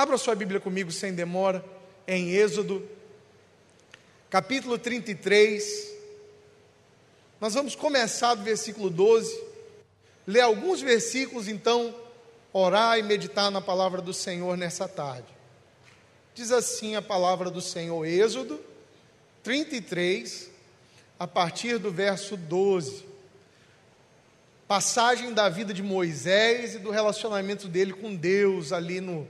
Abra sua Bíblia comigo sem demora, em Êxodo, capítulo 33. Nós vamos começar do versículo 12, ler alguns versículos, então orar e meditar na palavra do Senhor nessa tarde. Diz assim a palavra do Senhor, Êxodo 33, a partir do verso 12. Passagem da vida de Moisés e do relacionamento dele com Deus ali no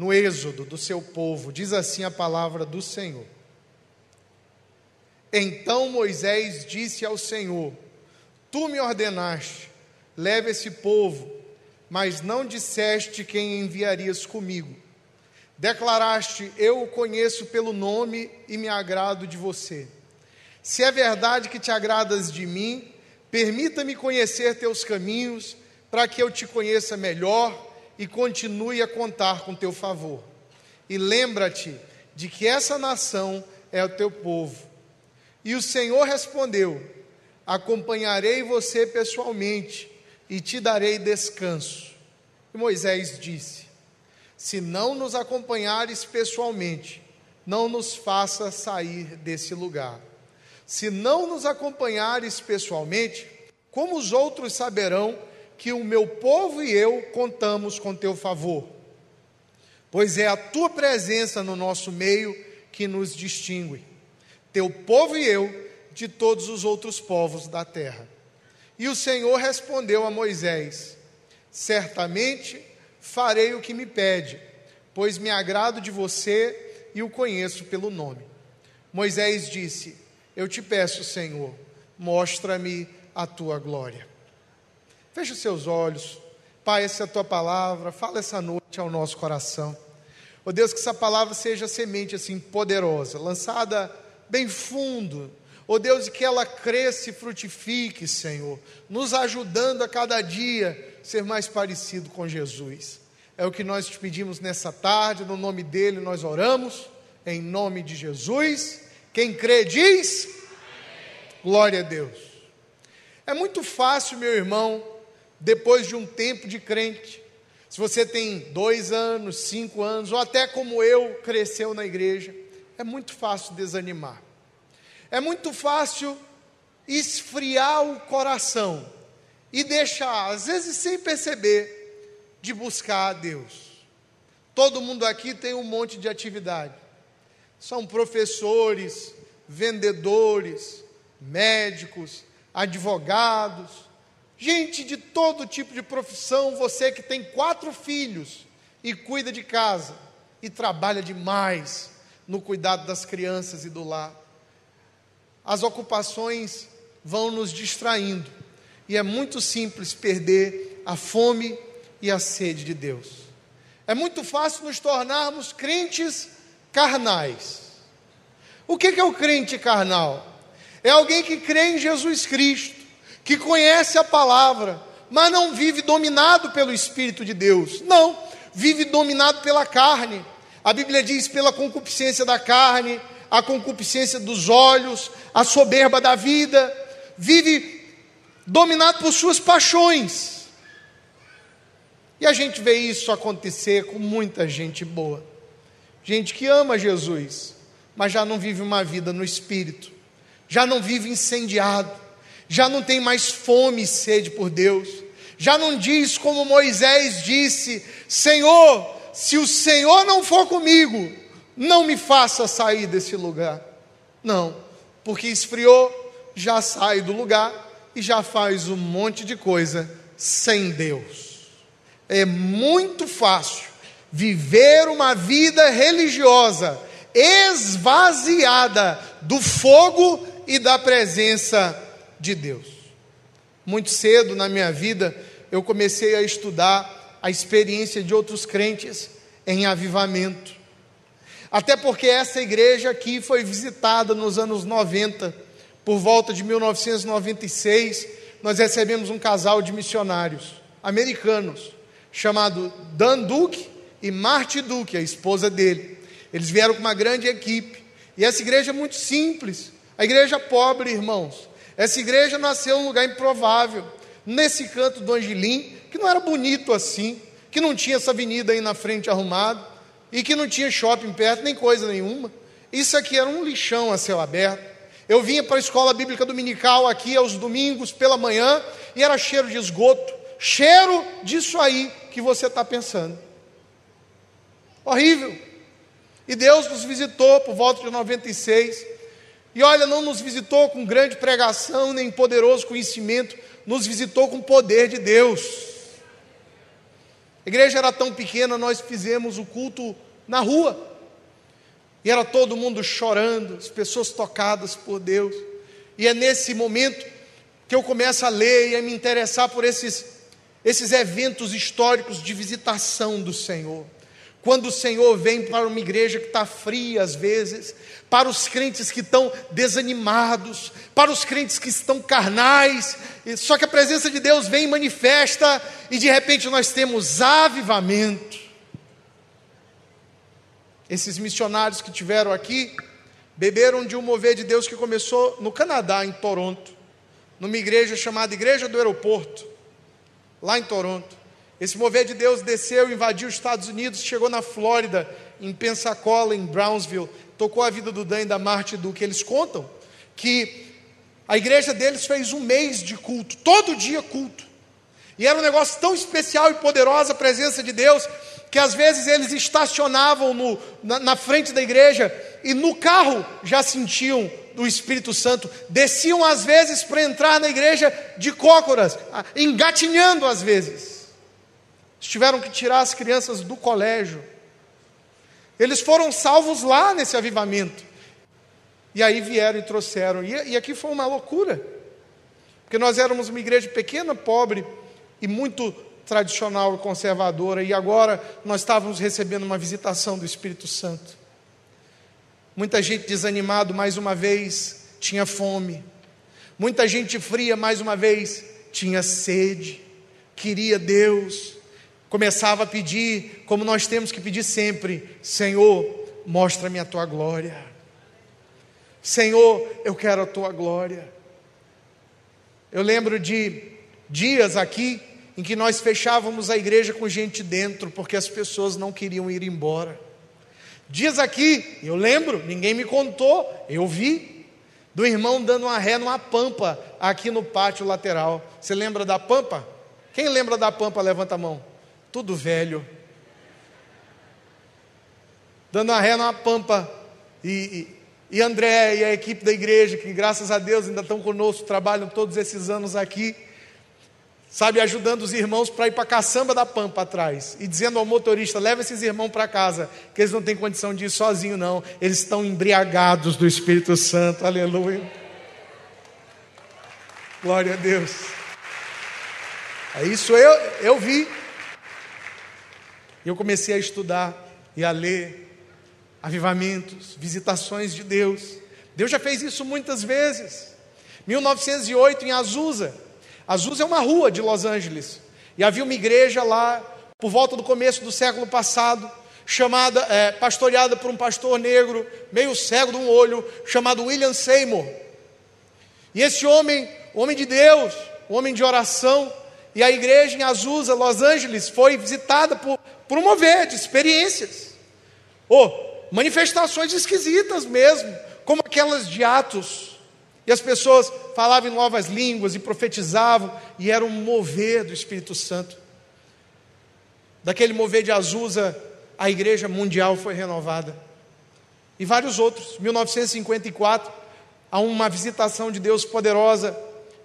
no êxodo do seu povo, diz assim a palavra do Senhor. Então Moisés disse ao Senhor: Tu me ordenaste, leve esse povo, mas não disseste quem enviarias comigo. Declaraste: Eu o conheço pelo nome e me agrado de você. Se é verdade que te agradas de mim, permita-me conhecer teus caminhos, para que eu te conheça melhor e continue a contar com teu favor. E lembra-te de que essa nação é o teu povo. E o Senhor respondeu: Acompanharei você pessoalmente e te darei descanso. E Moisés disse: Se não nos acompanhares pessoalmente, não nos faça sair desse lugar. Se não nos acompanhares pessoalmente, como os outros saberão que o meu povo e eu contamos com teu favor, pois é a tua presença no nosso meio que nos distingue, teu povo e eu de todos os outros povos da terra. E o Senhor respondeu a Moisés: Certamente farei o que me pede, pois me agrado de você e o conheço pelo nome. Moisés disse: Eu te peço, Senhor, mostra-me a tua glória. Feche seus olhos. Pai, essa é a tua palavra. Fala essa noite ao nosso coração. Oh Deus, que essa palavra seja semente assim poderosa, lançada bem fundo. Oh Deus, que ela cresça e frutifique, Senhor, nos ajudando a cada dia ser mais parecido com Jesus. É o que nós te pedimos nessa tarde, no nome dele nós oramos, em nome de Jesus. Quem crê diz: Glória a Deus. É muito fácil, meu irmão, depois de um tempo de crente. Se você tem dois anos, cinco anos, ou até como eu, cresceu na igreja, é muito fácil desanimar. É muito fácil esfriar o coração e deixar, às vezes sem perceber, de buscar a Deus. Todo mundo aqui tem um monte de atividade. São professores, vendedores, médicos, advogados, gente de todo tipo de profissão, você que tem quatro filhos e cuida de casa e trabalha demais no cuidado das crianças e do lar. As ocupações vão nos distraindo e é muito simples perder a fome e a sede de Deus. É muito fácil nos tornarmos crentes carnais. O que é o crente carnal? É alguém que crê em Jesus Cristo, que conhece a palavra, mas não vive dominado pelo Espírito de Deus. Não, vive dominado pela carne. A Bíblia diz pela concupiscência da carne, a concupiscência dos olhos, a soberba da vida. Vive dominado por suas paixões. E a gente vê isso acontecer com muita gente boa. Gente que ama Jesus, mas já não vive uma vida no espírito, já não vive incendiado, já não tem mais fome e sede por Deus, já não diz como Moisés disse: Senhor, se o Senhor não for comigo, não me faça sair desse lugar. Não, porque esfriou, já sai do lugar e já faz um monte de coisa sem Deus. É muito fácil viver uma vida religiosa esvaziada do fogo e da presença de Deus. Muito cedo na minha vida, eu comecei a estudar a experiência de outros crentes em avivamento. Até porque essa igreja aqui foi visitada nos anos 90, por volta de 1996, nós recebemos um casal de missionários americanos, chamado Dan Duke e Marty Duke, a esposa dele. Eles vieram com uma grande equipe. E essa igreja é muito simples, a igreja pobre, irmãos. Essa igreja nasceu em um lugar improvável, nesse canto do Angelim, que não era bonito assim, que não tinha essa avenida aí na frente arrumada e que não tinha shopping perto, nem coisa nenhuma. Isso aqui era um lixão a céu aberto. Eu vinha para a escola bíblica dominical aqui aos domingos pela manhã e era cheiro de esgoto, cheiro disso aí que você está pensando. Horrível. E Deus nos visitou por volta de 96. E olha, não nos visitou com grande pregação, nem poderoso conhecimento, nos visitou com o poder de Deus. A igreja era tão pequena, nós fizemos o culto na rua. E era todo mundo chorando, as pessoas tocadas por Deus. E é nesse momento que eu começo a ler e a me interessar por esses, esses eventos históricos de visitação do Senhor. Quando o Senhor vem para uma igreja que está fria às vezes, para os crentes que estão desanimados, para os crentes que estão carnais, só que a presença de Deus vem e manifesta, e de repente nós temos avivamento. Esses missionários que tiveram aqui beberam de um mover de Deus que começou no Canadá, em Toronto, numa igreja chamada Igreja do Aeroporto, lá em Toronto. Esse mover de Deus desceu, invadiu os Estados Unidos, chegou na Flórida, em Pensacola, em Brownsville, tocou a vida do Dan e da Marte que Eles contam que a igreja deles fez um mês de culto, todo dia culto. E era um negócio tão especial e poderosa a presença de Deus, que às vezes eles estacionavam no, na, na frente da igreja e no carro já sentiam do Espírito Santo, desciam às vezes para entrar na igreja de cócoras, engatinhando às vezes. Tiveram que tirar as crianças do colégio. Eles foram salvos lá nesse avivamento. E aí vieram e trouxeram. E, e aqui foi uma loucura. Porque nós éramos uma igreja pequena, pobre e muito tradicional e conservadora, e agora nós estávamos recebendo uma visitação do Espírito Santo. Muita gente desanimado mais uma vez tinha fome. Muita gente fria mais uma vez tinha sede, queria Deus. Começava a pedir, como nós temos que pedir sempre: Senhor, mostra-me a tua glória. Senhor, eu quero a tua glória. Eu lembro de dias aqui em que nós fechávamos a igreja com gente dentro, porque as pessoas não queriam ir embora. Dias aqui, eu lembro, ninguém me contou, eu vi, do irmão dando uma ré numa pampa aqui no pátio lateral. Você lembra da pampa? Quem lembra da pampa, levanta a mão. Tudo velho. Dando uma ré numa pampa. E, e, e André e a equipe da igreja, que graças a Deus ainda estão conosco, trabalham todos esses anos aqui sabe, ajudando os irmãos para ir para a caçamba da pampa atrás e dizendo ao motorista: leva esses irmãos para casa, que eles não têm condição de ir sozinho, não, eles estão embriagados do Espírito Santo, aleluia. Glória a Deus. É isso eu, eu vi. Eu comecei a estudar e a ler avivamentos, visitações de Deus. Deus já fez isso muitas vezes. 1908 em Azusa, Azusa é uma rua de Los Angeles. E havia uma igreja lá, por volta do começo do século passado, chamada, é, pastoreada por um pastor negro, meio cego de um olho, chamado William Seymour. E esse homem, homem de Deus, homem de oração, e a igreja em Azusa, Los Angeles, foi visitada por, por um mover de experiências, ou manifestações esquisitas mesmo, como aquelas de Atos, e as pessoas falavam em novas línguas e profetizavam, e era um mover do Espírito Santo. Daquele mover de Azusa, a igreja mundial foi renovada. E vários outros. 1954, há uma visitação de Deus poderosa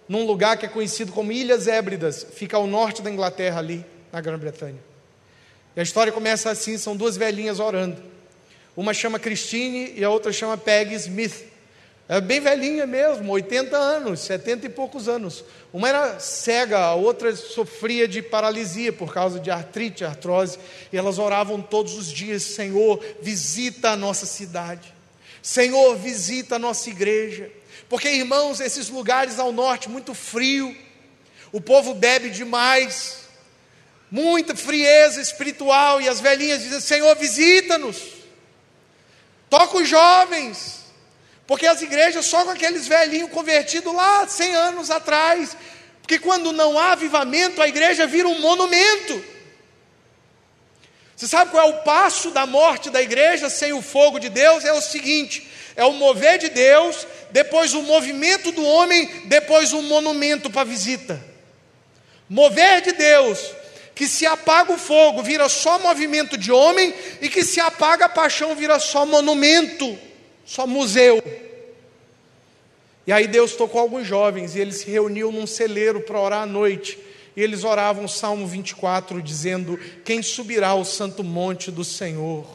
num lugar que é conhecido como Ilhas Hébridas, fica ao norte da Inglaterra, ali, na Grã-Bretanha. E a história começa assim: são duas velhinhas orando. Uma chama Christine e a outra chama Peggy Smith. É bem velhinha mesmo, 80 anos, 70 e poucos anos. Uma era cega, a outra sofria de paralisia por causa de artrite, artrose, e elas oravam todos os dias: Senhor, visita a nossa cidade, Senhor, visita a nossa igreja. Porque, irmãos, esses lugares ao norte, muito frio, o povo bebe demais, muita frieza espiritual, e as velhinhas dizem: Senhor, visita-nos, toca os jovens porque as igrejas só com aqueles velhinhos convertidos lá 100 anos atrás. Porque quando não há avivamento, a igreja vira um monumento. Você sabe qual é o passo da morte da igreja sem o fogo de Deus? É o seguinte: é o mover de Deus, depois o movimento do homem, depois o monumento para visita. Mover de Deus, que se apaga o fogo vira só movimento de homem, e que se apaga a paixão vira só monumento, só museu. E aí Deus tocou alguns jovens e eles se reuniam num celeiro para orar à noite. E eles oravam o Salmo 24, dizendo: Quem subirá ao santo monte do Senhor?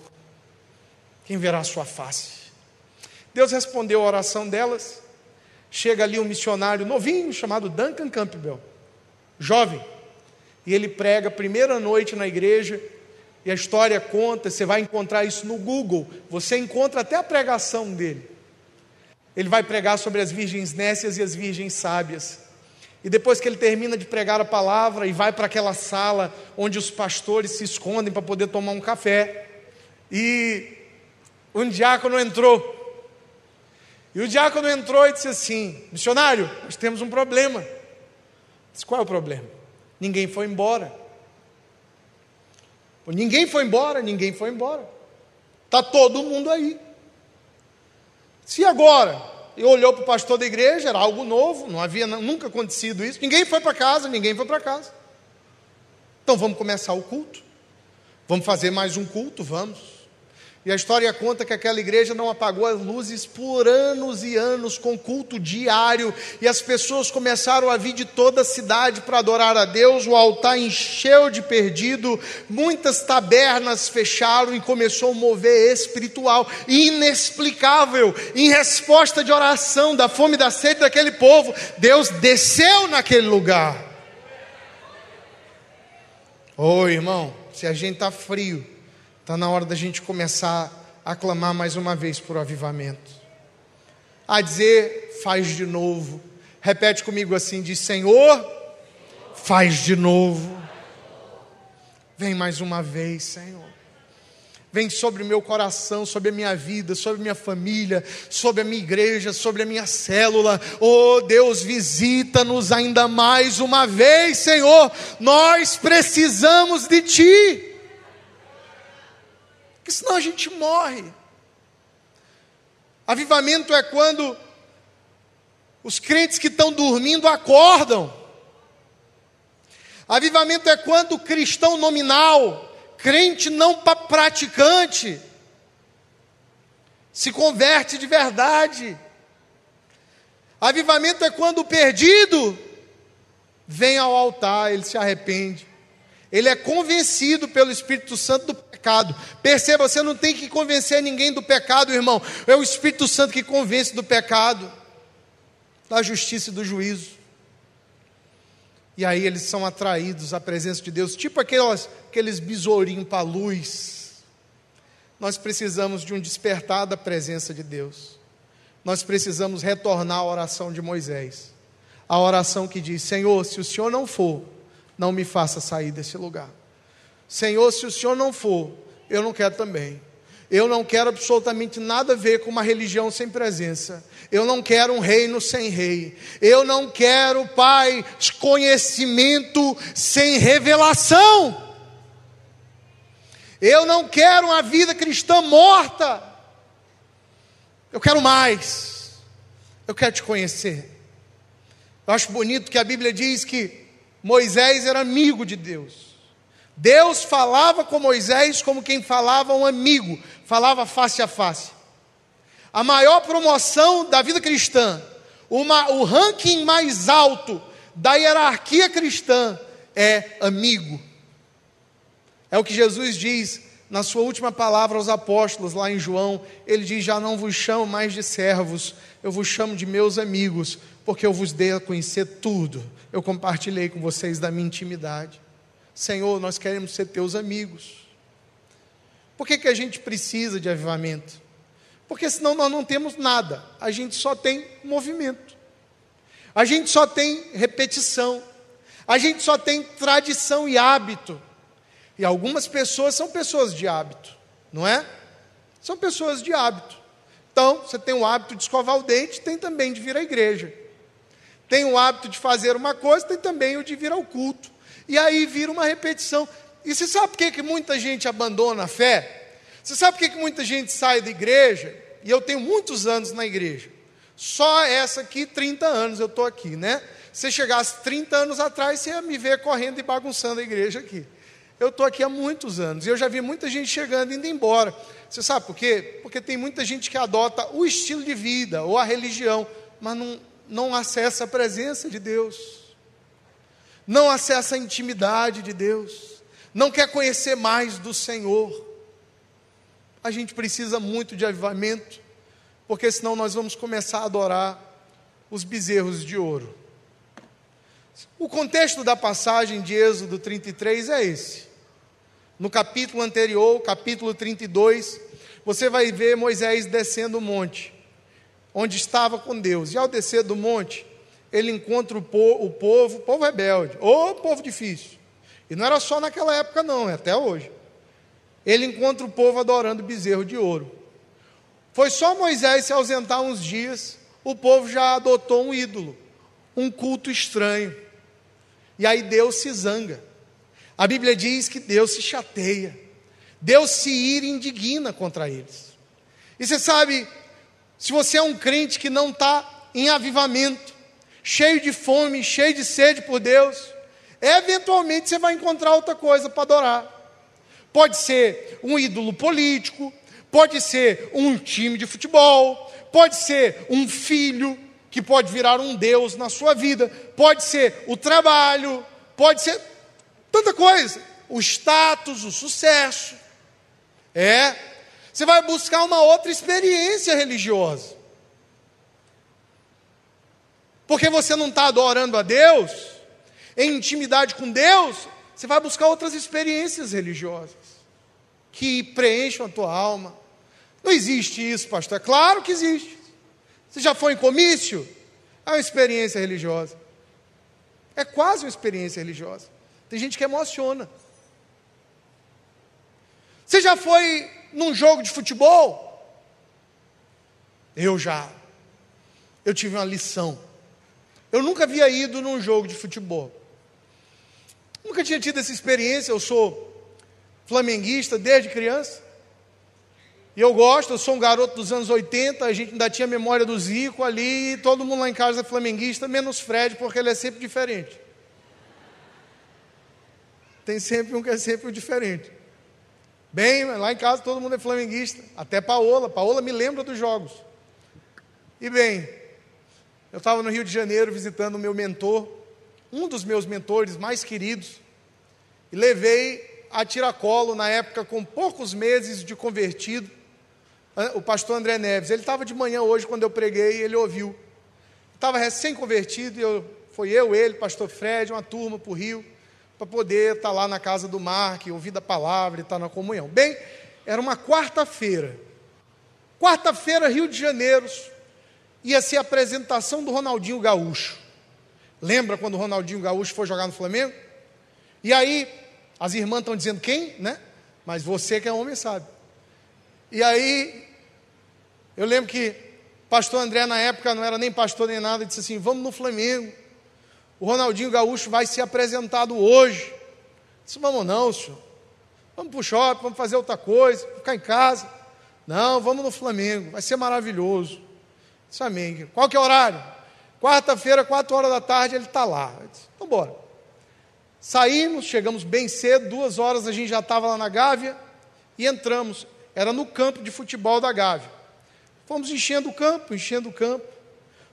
Quem verá a sua face? Deus respondeu a oração delas. Chega ali um missionário novinho chamado Duncan Campbell, jovem, e ele prega a primeira noite na igreja. E a história conta, você vai encontrar isso no Google, você encontra até a pregação dele. Ele vai pregar sobre as virgens nécias e as virgens sábias. E depois que ele termina de pregar a palavra e vai para aquela sala onde os pastores se escondem para poder tomar um café, e um diácono entrou. E o diácono entrou e disse assim: Missionário, nós temos um problema. Disse, qual é o problema? Ninguém foi embora. Ninguém foi embora, ninguém foi embora. Está todo mundo aí. Se agora e olhou para o pastor da igreja, era algo novo, não havia nunca acontecido isso. Ninguém foi para casa, ninguém foi para casa. Então vamos começar o culto. Vamos fazer mais um culto, vamos. E a história conta que aquela igreja não apagou as luzes por anos e anos com culto diário, e as pessoas começaram a vir de toda a cidade para adorar a Deus. O altar encheu de perdido, muitas tabernas fecharam e começou um mover espiritual inexplicável. Em resposta de oração da fome e da sede daquele povo, Deus desceu naquele lugar. Ô oh, irmão, se a gente está frio, Está na hora da gente começar a clamar mais uma vez por avivamento. A dizer, faz de novo. Repete comigo assim: diz, Senhor, faz de novo. Vem mais uma vez, Senhor. Vem sobre o meu coração, sobre a minha vida, sobre a minha família, sobre a minha igreja, sobre a minha célula. Oh Deus, visita-nos ainda mais uma vez, Senhor. Nós precisamos de Ti porque senão a gente morre. Avivamento é quando os crentes que estão dormindo acordam. Avivamento é quando o cristão nominal, crente não praticante, se converte de verdade. Avivamento é quando o perdido vem ao altar, ele se arrepende. Ele é convencido pelo Espírito Santo do pecado. Perceba, você não tem que convencer ninguém do pecado, irmão. É o Espírito Santo que convence do pecado, da justiça e do juízo. E aí eles são atraídos à presença de Deus, tipo aquelas, aqueles besourinhos para a luz. Nós precisamos de um despertar da presença de Deus. Nós precisamos retornar à oração de Moisés. A oração que diz: Senhor, se o Senhor não for, não me faça sair desse lugar. Senhor, se o Senhor não for, eu não quero também. Eu não quero absolutamente nada a ver com uma religião sem presença. Eu não quero um reino sem rei. Eu não quero, Pai, conhecimento sem revelação. Eu não quero uma vida cristã morta. Eu quero mais. Eu quero te conhecer. Eu acho bonito que a Bíblia diz que Moisés era amigo de Deus. Deus falava com Moisés como quem falava um amigo, falava face a face. A maior promoção da vida cristã, uma, o ranking mais alto da hierarquia cristã é amigo. É o que Jesus diz na sua última palavra aos apóstolos, lá em João. Ele diz: Já não vos chamo mais de servos, eu vos chamo de meus amigos, porque eu vos dei a conhecer tudo. Eu compartilhei com vocês da minha intimidade. Senhor, nós queremos ser teus amigos. Por que, que a gente precisa de avivamento? Porque senão nós não temos nada, a gente só tem movimento, a gente só tem repetição, a gente só tem tradição e hábito. E algumas pessoas são pessoas de hábito, não é? São pessoas de hábito. Então, você tem o hábito de escovar o dente, tem também de vir à igreja. Tem o hábito de fazer uma coisa, tem também o de vir ao culto. E aí vira uma repetição. E você sabe por que, que muita gente abandona a fé? Você sabe por que, que muita gente sai da igreja? E eu tenho muitos anos na igreja. Só essa aqui, 30 anos eu estou aqui, né? Se chegasse 30 anos atrás, você ia me ver correndo e bagunçando a igreja aqui. Eu estou aqui há muitos anos e eu já vi muita gente chegando e indo embora. Você sabe por quê? Porque tem muita gente que adota o estilo de vida ou a religião, mas não, não acessa a presença de Deus, não acessa a intimidade de Deus, não quer conhecer mais do Senhor. A gente precisa muito de avivamento, porque senão nós vamos começar a adorar os bezerros de ouro. O contexto da passagem de Êxodo 33 é esse. No capítulo anterior, capítulo 32, você vai ver Moisés descendo o monte, onde estava com Deus. E ao descer do monte, ele encontra o povo, o povo, povo rebelde, ou povo difícil. E não era só naquela época, não, é até hoje. Ele encontra o povo adorando bezerro de ouro. Foi só Moisés se ausentar uns dias, o povo já adotou um ídolo, um culto estranho. E aí Deus se zanga. A Bíblia diz que Deus se chateia, Deus se ira e indigna contra eles. E você sabe, se você é um crente que não está em avivamento, cheio de fome, cheio de sede por Deus, eventualmente você vai encontrar outra coisa para adorar. Pode ser um ídolo político, pode ser um time de futebol, pode ser um filho que pode virar um Deus na sua vida, pode ser o trabalho, pode ser Tanta coisa. O status, o sucesso. É. Você vai buscar uma outra experiência religiosa. Porque você não está adorando a Deus, em intimidade com Deus, você vai buscar outras experiências religiosas que preencham a tua alma. Não existe isso, pastor. É claro que existe. Você já foi em comício? É uma experiência religiosa. É quase uma experiência religiosa. Tem gente que emociona. Você já foi num jogo de futebol? Eu já. Eu tive uma lição. Eu nunca havia ido num jogo de futebol. Nunca tinha tido essa experiência. Eu sou flamenguista desde criança. E eu gosto, eu sou um garoto dos anos 80, a gente ainda tinha memória do Zico ali, todo mundo lá em casa é flamenguista, menos Fred, porque ele é sempre diferente. Tem sempre um que é sempre diferente. Bem, lá em casa todo mundo é flamenguista, até Paola. Paola me lembra dos jogos. E bem, eu estava no Rio de Janeiro visitando o meu mentor, um dos meus mentores mais queridos, e levei a tiracolo, na época com poucos meses de convertido, o pastor André Neves. Ele estava de manhã hoje, quando eu preguei, ele ouviu. Estava recém-convertido, e eu, foi eu, ele, pastor Fred, uma turma para o Rio para poder estar tá lá na casa do Mark, ouvir a palavra e estar tá na comunhão. Bem, era uma quarta-feira. Quarta-feira, Rio de Janeiro, ia ser a apresentação do Ronaldinho Gaúcho. Lembra quando o Ronaldinho Gaúcho foi jogar no Flamengo? E aí, as irmãs estão dizendo quem, né? Mas você que é homem sabe. E aí, eu lembro que pastor André, na época, não era nem pastor nem nada, disse assim: vamos no Flamengo. O Ronaldinho Gaúcho vai ser apresentado hoje. Disse, vamos não, senhor. Vamos para o shopping, vamos fazer outra coisa, ficar em casa. Não, vamos no Flamengo, vai ser maravilhoso. Disse, amém. Qual que é o horário? Quarta-feira, quatro horas da tarde, ele está lá. disse, vamos embora. Saímos, chegamos bem cedo, duas horas a gente já estava lá na Gávea e entramos. Era no campo de futebol da Gávea. Fomos enchendo o campo, enchendo o campo.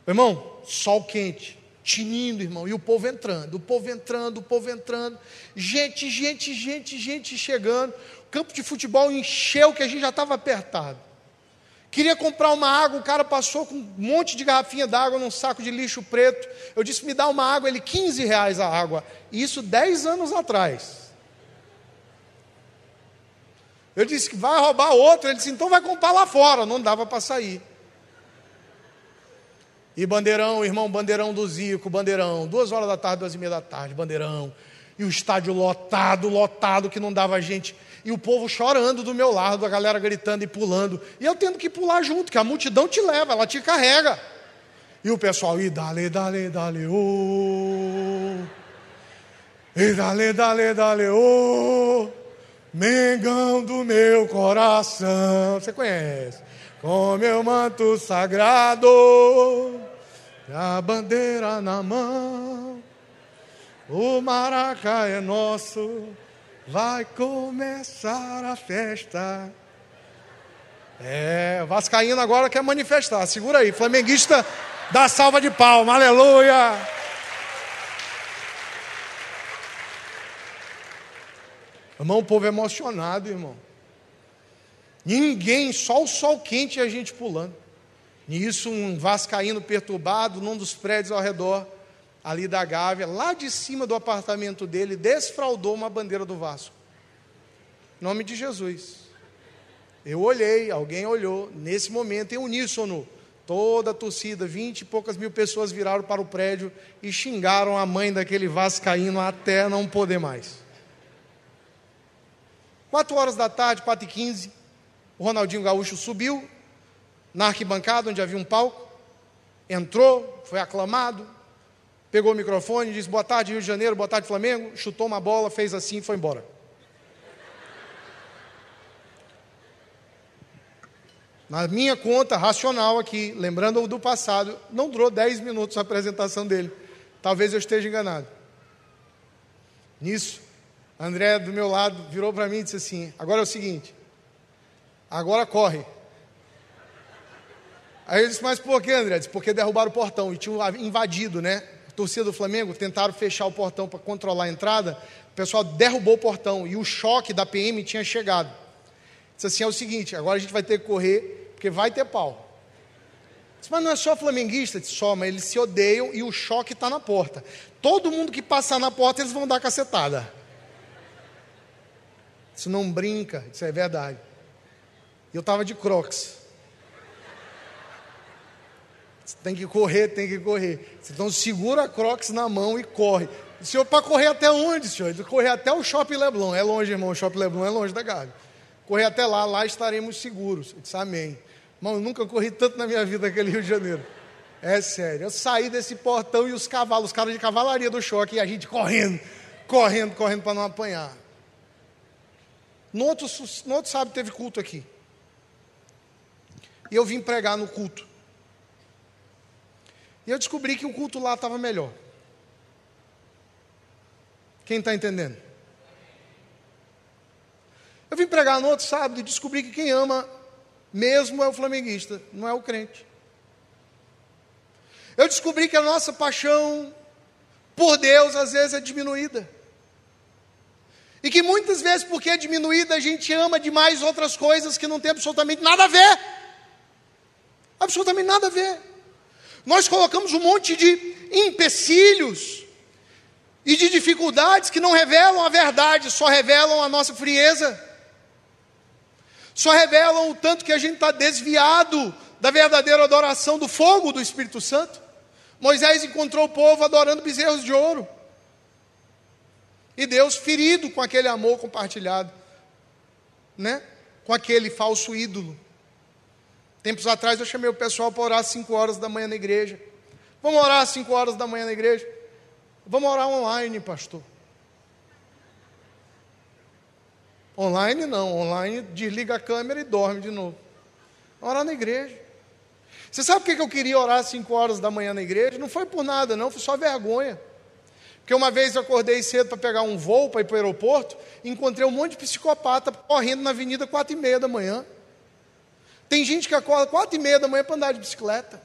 Irmão, sol quente tinindo, irmão, e o povo entrando, o povo entrando, o povo entrando, gente, gente, gente, gente chegando. O campo de futebol encheu que a gente já estava apertado. Queria comprar uma água, o cara passou com um monte de garrafinha d'água num saco de lixo preto. Eu disse, me dá uma água, ele 15 reais a água. Isso 10 anos atrás. Eu disse que vai roubar outro. Ele disse, então vai comprar lá fora. Não dava para sair. E Bandeirão, irmão, Bandeirão do Zico, Bandeirão, duas horas da tarde, duas e meia da tarde, Bandeirão. E o estádio lotado, lotado, que não dava gente. E o povo chorando do meu lado, a galera gritando e pulando. E eu tendo que pular junto, que a multidão te leva, ela te carrega. E o pessoal, e dale, dale, dale, oh. E dale, dale, dale, oh. Mengão do meu coração. Você conhece? Com meu manto sagrado, a bandeira na mão, o maraca é nosso, vai começar a festa. É, Vascaíno agora quer manifestar, segura aí, flamenguista dá salva de palma, aleluia. Irmão, o povo é emocionado, irmão. Ninguém, só o sol quente e a gente pulando. Nisso, um vascaíno perturbado, num dos prédios ao redor, ali da Gávea, lá de cima do apartamento dele, desfraudou uma bandeira do Vasco. Nome de Jesus. Eu olhei, alguém olhou, nesse momento, em uníssono, toda a torcida, vinte e poucas mil pessoas viraram para o prédio e xingaram a mãe daquele vascaíno até não poder mais. Quatro horas da tarde, quatro e quinze, o Ronaldinho Gaúcho subiu na arquibancada, onde havia um palco, entrou, foi aclamado, pegou o microfone, disse: Boa tarde, Rio de Janeiro, boa tarde, Flamengo. Chutou uma bola, fez assim e foi embora. Na minha conta racional aqui, lembrando do passado, não durou 10 minutos a apresentação dele. Talvez eu esteja enganado. Nisso, André, do meu lado, virou para mim e disse assim: agora é o seguinte, agora corre. Aí eu disse, mas por que, André? Disse, porque derrubaram o portão e tinham invadido, né? A torcida do Flamengo tentaram fechar o portão para controlar a entrada. O pessoal derrubou o portão e o choque da PM tinha chegado. Disse assim: é o seguinte, agora a gente vai ter que correr, porque vai ter pau. Disse, mas não é só flamenguista, disse, só, mas eles se odeiam e o choque está na porta. Todo mundo que passar na porta, eles vão dar cacetada. Isso não brinca, isso é verdade. E eu estava de crocs. Tem que correr, tem que correr. Então segura a crocs na mão e corre. O senhor, para correr até onde, senhor? Correr até o Shopping Leblon. É longe, irmão, o Shopping Leblon é longe da Gávea. Correr até lá, lá estaremos seguros. Eu disse, amém. Irmão, eu nunca corri tanto na minha vida naquele Rio de Janeiro. É sério. Eu saí desse portão e os cavalos, os caras de cavalaria do choque, e a gente correndo, correndo, correndo para não apanhar. No outro, no outro sábado teve culto aqui. E eu vim pregar no culto. E eu descobri que o culto lá estava melhor. Quem está entendendo? Eu vim pregar no outro sábado e descobri que quem ama mesmo é o flamenguista, não é o crente. Eu descobri que a nossa paixão por Deus às vezes é diminuída. E que muitas vezes, porque é diminuída, a gente ama demais outras coisas que não tem absolutamente nada a ver. Absolutamente nada a ver. Nós colocamos um monte de empecilhos e de dificuldades que não revelam a verdade, só revelam a nossa frieza. Só revelam o tanto que a gente está desviado da verdadeira adoração do fogo do Espírito Santo. Moisés encontrou o povo adorando bezerros de ouro. E Deus ferido com aquele amor compartilhado, né? Com aquele falso ídolo. Tempos atrás eu chamei o pessoal para orar às 5 horas da manhã na igreja. Vamos orar às 5 horas da manhã na igreja? Vamos orar online, pastor. Online não, online desliga a câmera e dorme de novo. Orar na igreja. Você sabe por que eu queria orar às 5 horas da manhã na igreja? Não foi por nada, não, foi só vergonha. Porque uma vez eu acordei cedo para pegar um voo para ir para o aeroporto, encontrei um monte de psicopata correndo na avenida quatro e meia da manhã. Tem gente que acorda quatro e meia da manhã para andar de bicicleta,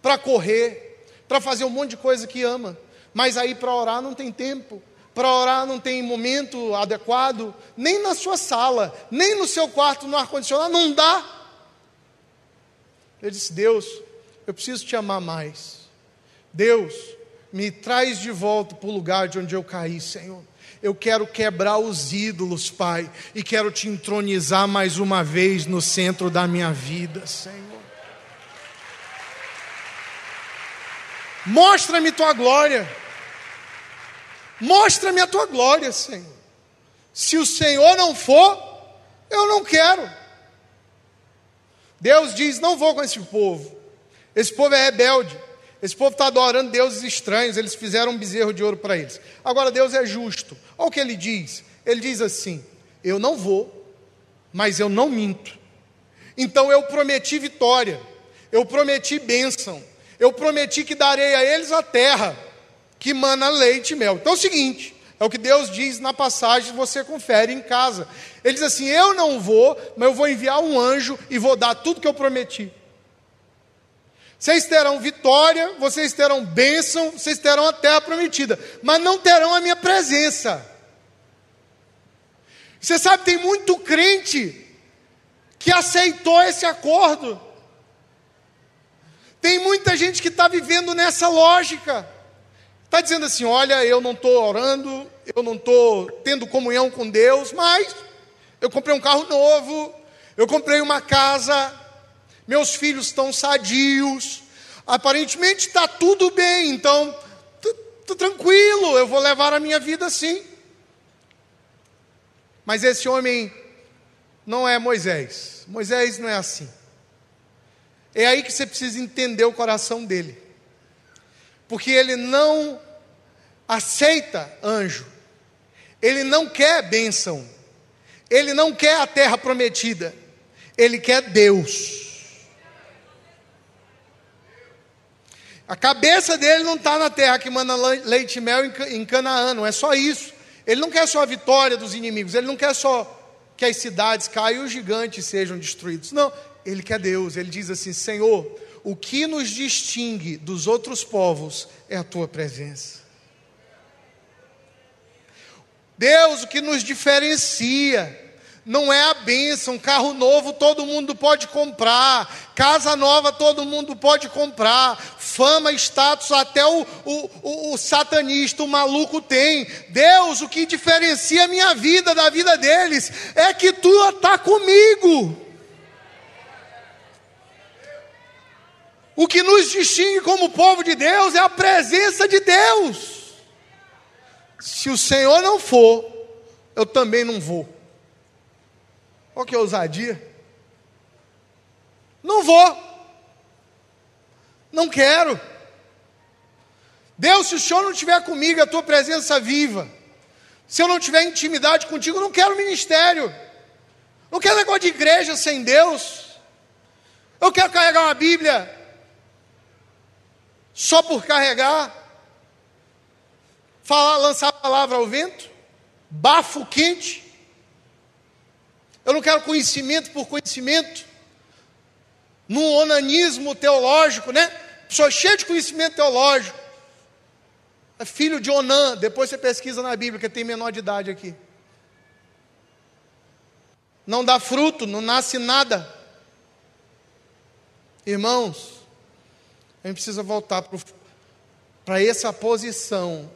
para correr, para fazer um monte de coisa que ama. Mas aí para orar não tem tempo, para orar não tem momento adequado, nem na sua sala, nem no seu quarto no ar-condicionado, não dá. Eu disse: Deus, eu preciso te amar mais. Deus, me traz de volta para o lugar de onde eu caí, Senhor. Eu quero quebrar os ídolos, Pai, e quero te entronizar mais uma vez no centro da minha vida, Senhor. Mostra-me tua glória. Mostra-me a tua glória, Senhor. Se o Senhor não for, eu não quero. Deus diz: não vou com esse povo. Esse povo é rebelde. Esse povo está adorando deuses estranhos, eles fizeram um bezerro de ouro para eles. Agora, Deus é justo. Olha o que ele diz: Ele diz assim: Eu não vou, mas eu não minto. Então eu prometi vitória, eu prometi bênção, eu prometi que darei a eles a terra que mana leite e mel. Então é o seguinte: é o que Deus diz na passagem, você confere em casa. Ele diz assim: Eu não vou, mas eu vou enviar um anjo e vou dar tudo que eu prometi. Vocês terão vitória, vocês terão bênção, vocês terão a terra prometida, mas não terão a minha presença. Você sabe, tem muito crente que aceitou esse acordo. Tem muita gente que está vivendo nessa lógica. Está dizendo assim: olha, eu não estou orando, eu não estou tendo comunhão com Deus, mas eu comprei um carro novo, eu comprei uma casa, meus filhos estão sadios, aparentemente está tudo bem, então estou tranquilo, eu vou levar a minha vida assim. Mas esse homem não é Moisés. Moisés não é assim. É aí que você precisa entender o coração dele. Porque ele não aceita anjo. Ele não quer bênção. Ele não quer a terra prometida. Ele quer Deus. A cabeça dele não está na terra que manda leite e mel em Canaã, não é só isso. Ele não quer só a vitória dos inimigos, ele não quer só que as cidades caiam e os gigantes sejam destruídos. Não, ele quer Deus. Ele diz assim: Senhor, o que nos distingue dos outros povos é a tua presença. Deus, o que nos diferencia não é a bênção, carro novo todo mundo pode comprar, casa nova todo mundo pode comprar, fama, status, até o, o, o, o satanista, o maluco tem. Deus, o que diferencia a minha vida da vida deles é que tu está comigo. O que nos distingue como povo de Deus é a presença de Deus. Se o Senhor não for, eu também não vou. Olha que ousadia. Não vou. Não quero. Deus, se o Senhor não estiver comigo, a tua presença viva. Se eu não tiver intimidade contigo, não quero ministério. Não quero negócio de igreja sem Deus. Eu quero carregar uma Bíblia só por carregar. Falar, lançar a palavra ao vento. Bafo quente. Eu não quero conhecimento por conhecimento, num onanismo teológico, né? Pessoa cheia de conhecimento teológico. É filho de Onã, depois você pesquisa na Bíblia, que tem menor de idade aqui. Não dá fruto, não nasce nada. Irmãos, a gente precisa voltar para essa posição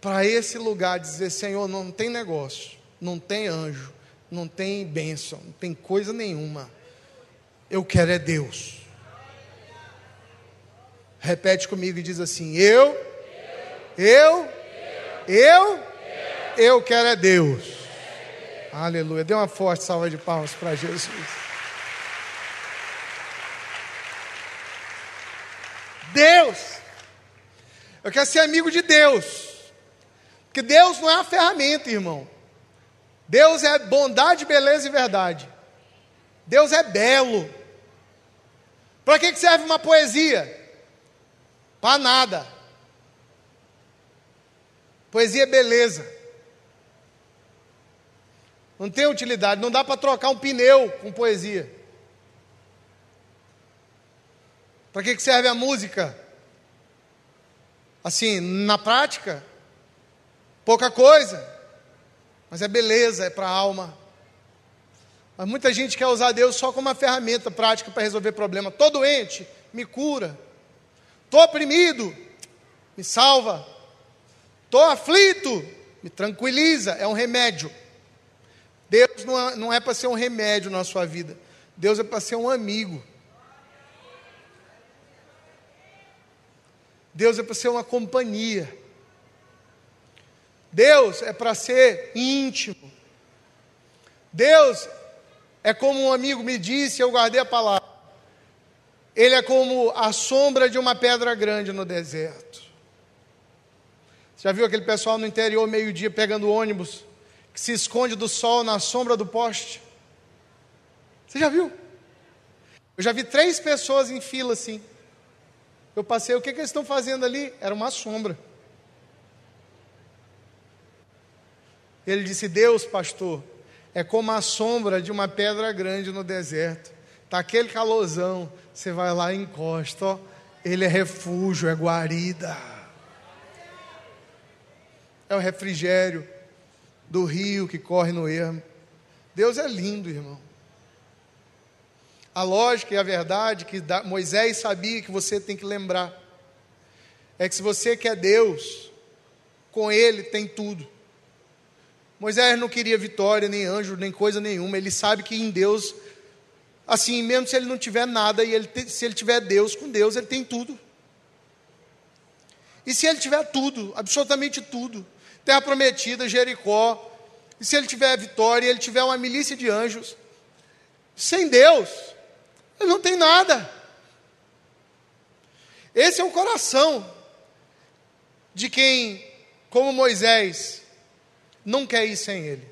para esse lugar, dizer: Senhor, não tem negócio não tem anjo, não tem bênção, não tem coisa nenhuma. Eu quero é Deus. Repete comigo e diz assim: Eu, eu, eu, eu quero é Deus. Aleluia. Dê uma forte salva de palmas para Jesus. Deus. Eu quero ser amigo de Deus. Porque Deus não é uma ferramenta, irmão. Deus é bondade, beleza e verdade. Deus é belo. Para que serve uma poesia? Para nada. Poesia é beleza. Não tem utilidade. Não dá para trocar um pneu com poesia. Para que serve a música? Assim, na prática, pouca coisa mas é beleza, é para a alma. Mas muita gente quer usar Deus só como uma ferramenta prática para resolver problema. Estou doente, me cura. Estou oprimido, me salva. Estou aflito, me tranquiliza, é um remédio. Deus não é, não é para ser um remédio na sua vida. Deus é para ser um amigo. Deus é para ser uma companhia. Deus é para ser íntimo. Deus é como um amigo me disse, eu guardei a palavra. Ele é como a sombra de uma pedra grande no deserto. Já viu aquele pessoal no interior, meio-dia, pegando ônibus, que se esconde do sol na sombra do poste? Você já viu? Eu já vi três pessoas em fila assim. Eu passei, o que, que eles estão fazendo ali? Era uma sombra. Ele disse: Deus, pastor, é como a sombra de uma pedra grande no deserto. Está aquele calorzão, você vai lá e encosta, ó. Ele é refúgio, é guarida. É o refrigério do rio que corre no ermo. Deus é lindo, irmão. A lógica e a verdade que Moisés sabia que você tem que lembrar é que se você quer Deus, com Ele tem tudo. Moisés não queria vitória, nem anjo, nem coisa nenhuma. Ele sabe que em Deus, assim, mesmo se ele não tiver nada, e ele, se ele tiver Deus, com Deus ele tem tudo. E se ele tiver tudo, absolutamente tudo, terra prometida, Jericó, e se ele tiver vitória, ele tiver uma milícia de anjos, sem Deus, ele não tem nada. Esse é o coração de quem, como Moisés, não quer ir sem ele.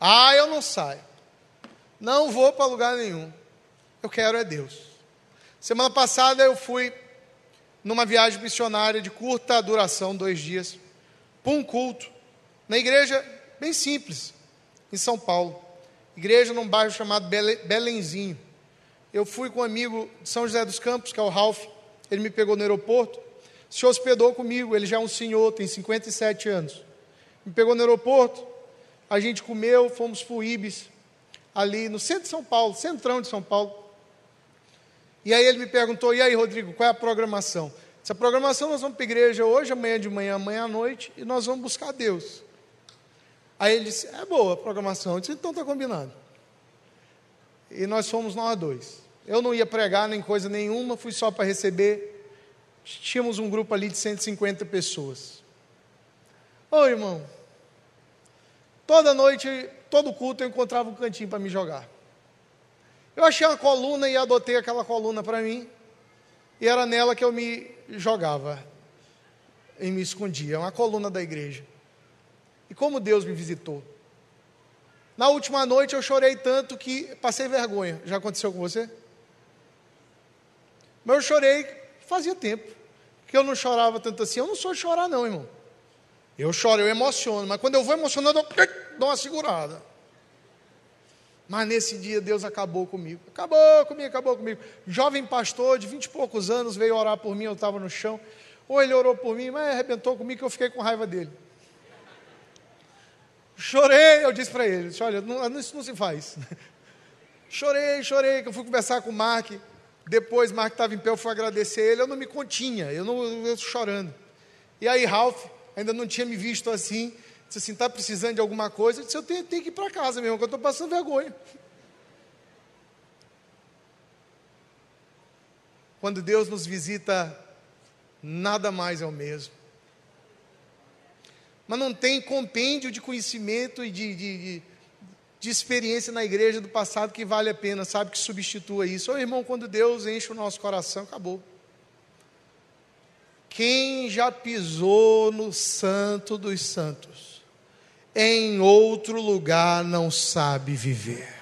Ah, eu não saio. Não vou para lugar nenhum. Eu quero é Deus. Semana passada eu fui numa viagem missionária de curta duração, dois dias, para um culto, na igreja bem simples, em São Paulo. Igreja num bairro chamado Belenzinho. Eu fui com um amigo de São José dos Campos, que é o Ralph, ele me pegou no aeroporto, se hospedou comigo, ele já é um senhor, tem 57 anos me pegou no aeroporto, a gente comeu, fomos para o Ibis, ali no centro de São Paulo, centrão de São Paulo. E aí ele me perguntou, e aí Rodrigo, qual é a programação? Essa programação nós vamos para a igreja hoje, amanhã de manhã, amanhã à noite, e nós vamos buscar Deus. Aí ele disse, é boa a programação. Eu disse, então está combinado. E nós fomos nós dois. Eu não ia pregar nem coisa nenhuma, fui só para receber. Tínhamos um grupo ali de 150 pessoas. Ô irmão, toda noite, todo culto eu encontrava um cantinho para me jogar. Eu achei uma coluna e adotei aquela coluna para mim, e era nela que eu me jogava e me escondia, uma coluna da igreja. E como Deus me visitou. Na última noite eu chorei tanto que passei vergonha. Já aconteceu com você? Mas eu chorei fazia tempo. Que eu não chorava tanto assim. Eu não sou de chorar, não, irmão. Eu choro, eu emociono, mas quando eu vou emocionando, eu dou uma segurada. Mas nesse dia Deus acabou comigo. Acabou comigo, acabou comigo. Jovem pastor de vinte e poucos anos veio orar por mim, eu estava no chão. Ou ele orou por mim, mas arrebentou comigo que eu fiquei com raiva dele. Chorei, eu disse para ele, olha, não, isso não se faz. chorei, chorei, que eu fui conversar com o Mark. Depois, Mark estava em pé, eu fui agradecer ele, eu não me continha, eu não chorando. E aí, Ralph, ainda não tinha me visto assim. Disse assim: está precisando de alguma coisa? Eu disse: eu tenho, tenho que ir para casa mesmo, que eu estou passando vergonha. Quando Deus nos visita, nada mais é o mesmo. Mas não tem compêndio de conhecimento e de, de, de, de experiência na igreja do passado que vale a pena, sabe, que substitua isso. Ô irmão, quando Deus enche o nosso coração, acabou. Quem já pisou no Santo dos Santos, em outro lugar não sabe viver.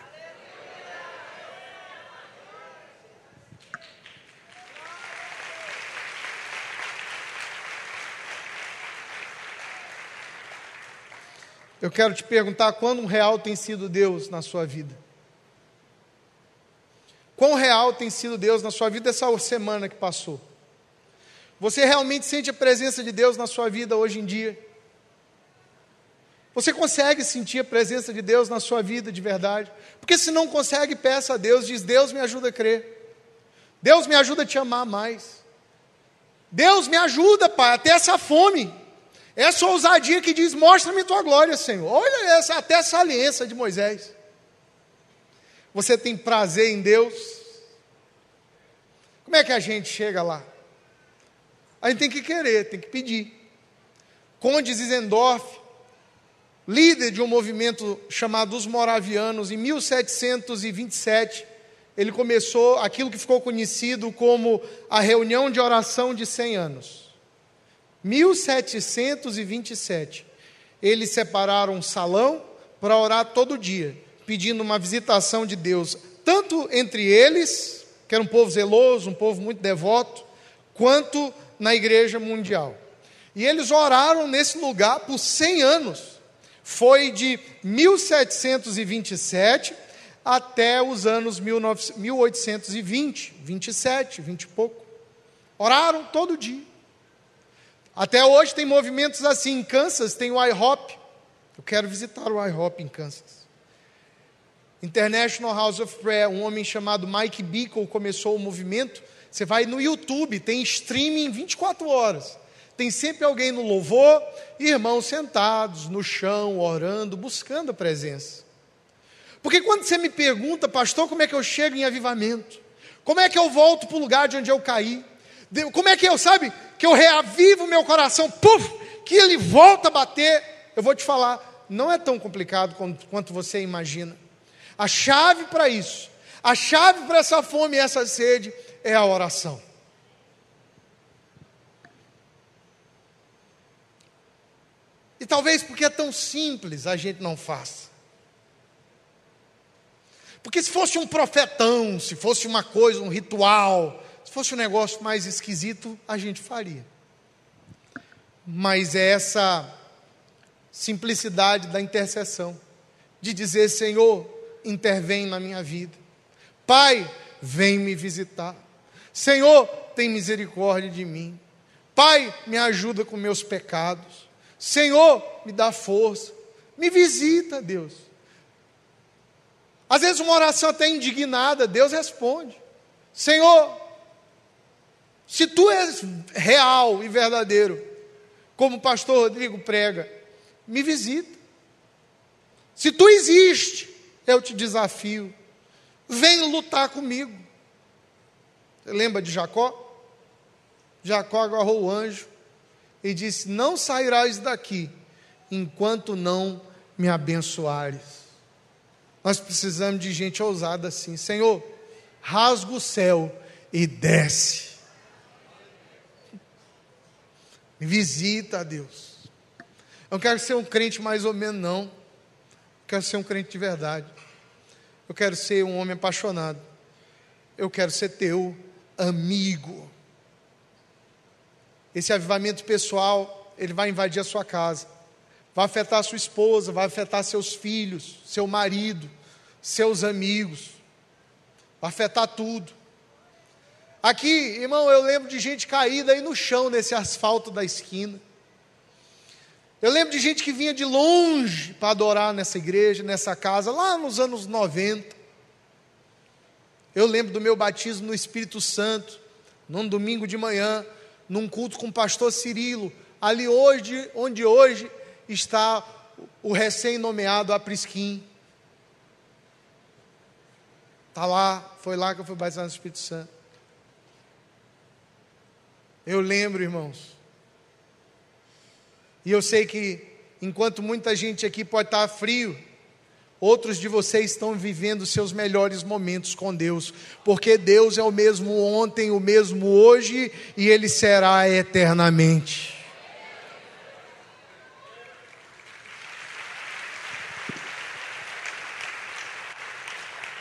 Eu quero te perguntar quando real tem sido Deus na sua vida. Quão real tem sido Deus na sua vida essa semana que passou? Você realmente sente a presença de Deus na sua vida hoje em dia? Você consegue sentir a presença de Deus na sua vida de verdade? Porque se não consegue, peça a Deus, diz: Deus me ajuda a crer. Deus me ajuda a te amar mais. Deus me ajuda, Pai, até essa fome. Essa ousadia que diz: Mostra-me tua glória, Senhor. Olha essa, até essa aliança de Moisés. Você tem prazer em Deus? Como é que a gente chega lá? A gente tem que querer, tem que pedir. Conde Zizendorf, líder de um movimento chamado Os Moravianos, em 1727, ele começou aquilo que ficou conhecido como a reunião de oração de 100 anos. 1727, eles separaram um salão para orar todo dia, pedindo uma visitação de Deus, tanto entre eles, que era um povo zeloso, um povo muito devoto, quanto na igreja mundial. E eles oraram nesse lugar por 100 anos. Foi de 1727 até os anos 1820, 27, 20 e pouco. Oraram todo dia. Até hoje tem movimentos assim. Em Kansas tem o IHOP. Eu quero visitar o IHOP em Kansas. International House of Prayer, um homem chamado Mike Bickle começou o movimento. Você vai no YouTube, tem streaming 24 horas. Tem sempre alguém no louvor, irmãos sentados no chão, orando, buscando a presença. Porque quando você me pergunta, pastor, como é que eu chego em avivamento? Como é que eu volto para o lugar de onde eu caí? Como é que eu, sabe, que eu reavivo meu coração, puf, que ele volta a bater? Eu vou te falar, não é tão complicado quanto você imagina. A chave para isso, a chave para essa fome e essa sede é a oração. E talvez porque é tão simples a gente não faça. Porque se fosse um profetão, se fosse uma coisa, um ritual, se fosse um negócio mais esquisito, a gente faria. Mas é essa simplicidade da intercessão, de dizer: Senhor, intervém na minha vida. Pai, vem me visitar. Senhor, tem misericórdia de mim. Pai, me ajuda com meus pecados. Senhor, me dá força. Me visita, Deus. Às vezes uma oração até indignada, Deus responde: Senhor, se tu és real e verdadeiro, como o pastor Rodrigo prega, me visita. Se tu existe, eu te desafio, vem lutar comigo. Lembra de Jacó? Jacó agarrou o anjo e disse: Não sairás daqui enquanto não me abençoares. Nós precisamos de gente ousada assim. Senhor, rasga o céu e desce. Visita, Deus. Eu quero ser um crente mais ou menos, não. Eu quero ser um crente de verdade. Eu quero ser um homem apaixonado. Eu quero ser teu amigo. Esse avivamento pessoal, ele vai invadir a sua casa vai afetar sua esposa, vai afetar seus filhos, seu marido, seus amigos, vai afetar tudo. Aqui, irmão, eu lembro de gente caída aí no chão, nesse asfalto da esquina. Eu lembro de gente que vinha de longe para adorar nessa igreja, nessa casa, lá nos anos 90. Eu lembro do meu batismo no Espírito Santo, num domingo de manhã, num culto com o pastor Cirilo, ali hoje, onde hoje está o recém-nomeado Aprisquim. Está lá, foi lá que eu fui batizado no Espírito Santo. Eu lembro, irmãos. E eu sei que, enquanto muita gente aqui pode estar frio, outros de vocês estão vivendo seus melhores momentos com Deus, porque Deus é o mesmo ontem, o mesmo hoje e Ele será eternamente.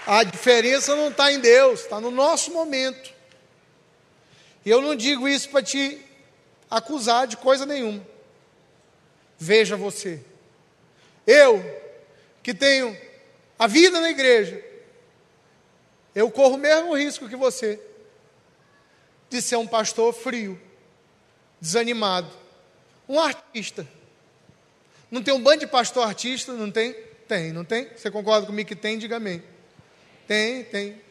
A diferença não está em Deus, está no nosso momento. E eu não digo isso para te acusar de coisa nenhuma. Veja você. Eu, que tenho a vida na igreja, eu corro o mesmo risco que você de ser um pastor frio, desanimado, um artista. Não tem um bando de pastor artista? Não tem? Tem, não tem? Você concorda comigo que tem? Diga amém. Tem, tem.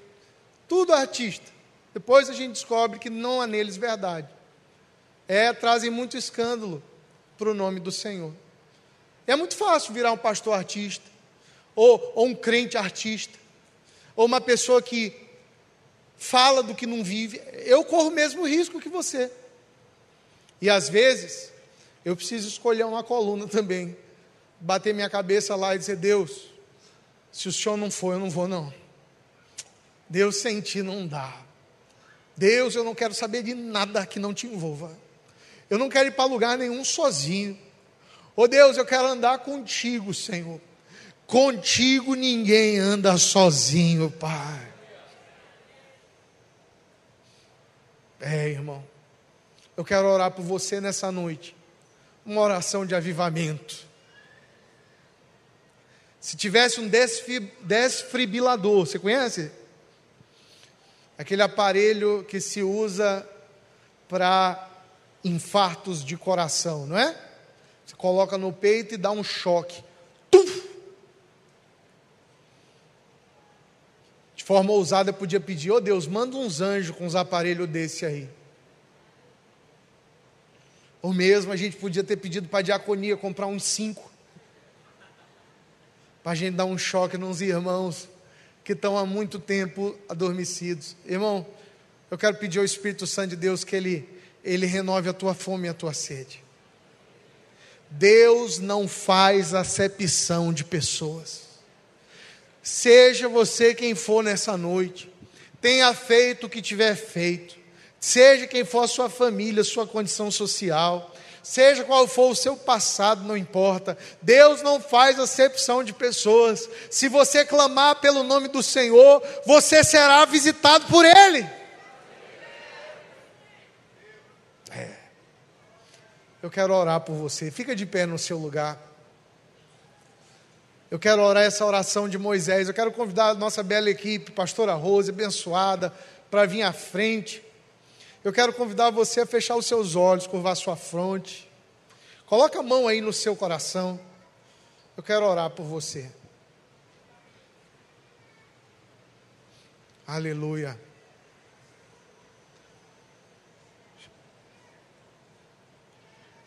Tudo artista. Depois a gente descobre que não há neles verdade. É, trazem muito escândalo para o nome do Senhor. É muito fácil virar um pastor artista, ou, ou um crente artista, ou uma pessoa que fala do que não vive. Eu corro o mesmo risco que você. E às vezes, eu preciso escolher uma coluna também, bater minha cabeça lá e dizer: Deus, se o senhor não for, eu não vou, não. Deus sem ti não dá. Deus, eu não quero saber de nada que não te envolva. Eu não quero ir para lugar nenhum sozinho. Ô oh Deus, eu quero andar contigo, Senhor. Contigo ninguém anda sozinho, Pai. É, irmão. Eu quero orar por você nessa noite. Uma oração de avivamento. Se tivesse um desfibrilador, você conhece? Aquele aparelho que se usa para infartos de coração, não é? Você coloca no peito e dá um choque. Tum! Forma ousada, podia pedir: oh Deus, manda uns anjos com uns aparelhos desse aí. Ou mesmo a gente podia ter pedido para a diaconia comprar uns cinco. Para a gente dar um choque nos irmãos que estão há muito tempo adormecidos. Irmão, eu quero pedir ao Espírito Santo de Deus que Ele, Ele renove a tua fome e a tua sede. Deus não faz acepção de pessoas. Seja você quem for nessa noite, tenha feito o que tiver feito, seja quem for a sua família, sua condição social, seja qual for o seu passado, não importa. Deus não faz acepção de pessoas. Se você clamar pelo nome do Senhor, você será visitado por Ele. É. Eu quero orar por você. Fica de pé no seu lugar. Eu quero orar essa oração de Moisés. Eu quero convidar a nossa bela equipe, pastora Rose, abençoada, para vir à frente. Eu quero convidar você a fechar os seus olhos, curvar sua fronte. Coloca a mão aí no seu coração. Eu quero orar por você. Aleluia.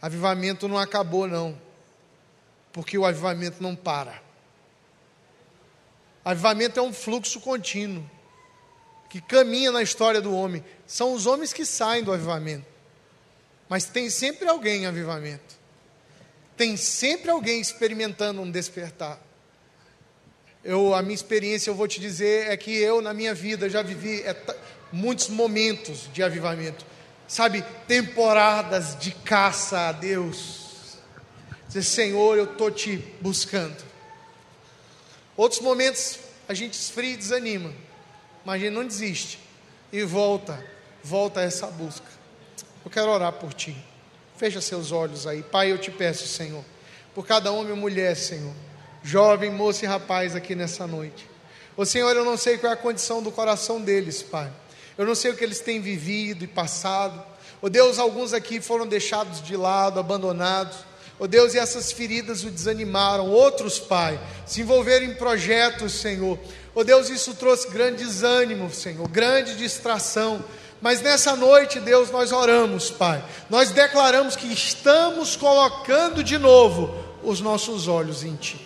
Avivamento não acabou, não. Porque o avivamento não para. Avivamento é um fluxo contínuo que caminha na história do homem. São os homens que saem do avivamento. Mas tem sempre alguém em avivamento. Tem sempre alguém experimentando um despertar. Eu, a minha experiência, eu vou te dizer, é que eu, na minha vida, já vivi é, muitos momentos de avivamento. Sabe, temporadas de caça a Deus. Dizer, Senhor, eu estou te buscando. Outros momentos a gente esfria e desanima, mas a gente não desiste e volta, volta a essa busca. Eu quero orar por ti. Fecha seus olhos aí. Pai, eu te peço, Senhor, por cada homem e mulher, Senhor, jovem, moça e rapaz aqui nessa noite. Ô Senhor, eu não sei qual é a condição do coração deles, Pai. Eu não sei o que eles têm vivido e passado. Ô Deus, alguns aqui foram deixados de lado, abandonados. Oh Deus, e essas feridas o desanimaram. Outros, Pai, se envolveram em projetos, Senhor. Oh Deus, isso trouxe grande desânimo, Senhor, grande distração. Mas nessa noite, Deus, nós oramos, Pai. Nós declaramos que estamos colocando de novo os nossos olhos em Ti.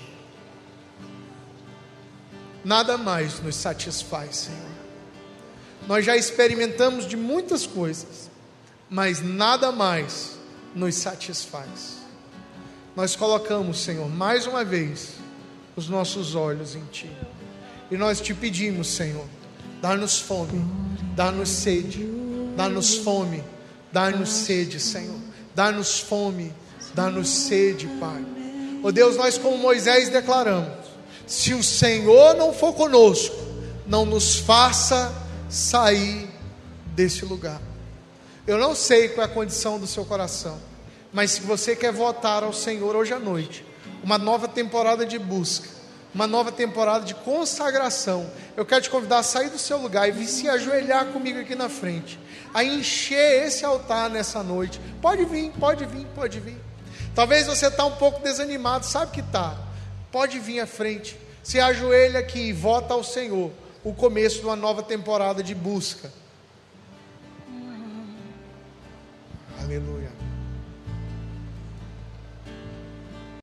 Nada mais nos satisfaz, Senhor. Nós já experimentamos de muitas coisas, mas nada mais nos satisfaz nós colocamos, Senhor, mais uma vez, os nossos olhos em Ti. E nós te pedimos, Senhor, dá-nos fome, dá-nos sede, dá-nos fome, dá-nos sede, Senhor, dá-nos fome, dá-nos sede, Pai. Ó oh Deus, nós como Moisés declaramos: se o Senhor não for conosco, não nos faça sair desse lugar. Eu não sei qual é a condição do seu coração. Mas se você quer votar ao Senhor hoje à noite, uma nova temporada de busca, uma nova temporada de consagração, eu quero te convidar a sair do seu lugar e vir se ajoelhar comigo aqui na frente, a encher esse altar nessa noite. Pode vir, pode vir, pode vir. Talvez você está um pouco desanimado, sabe que está. Pode vir à frente, se ajoelha aqui e vota ao Senhor o começo de uma nova temporada de busca. Aleluia.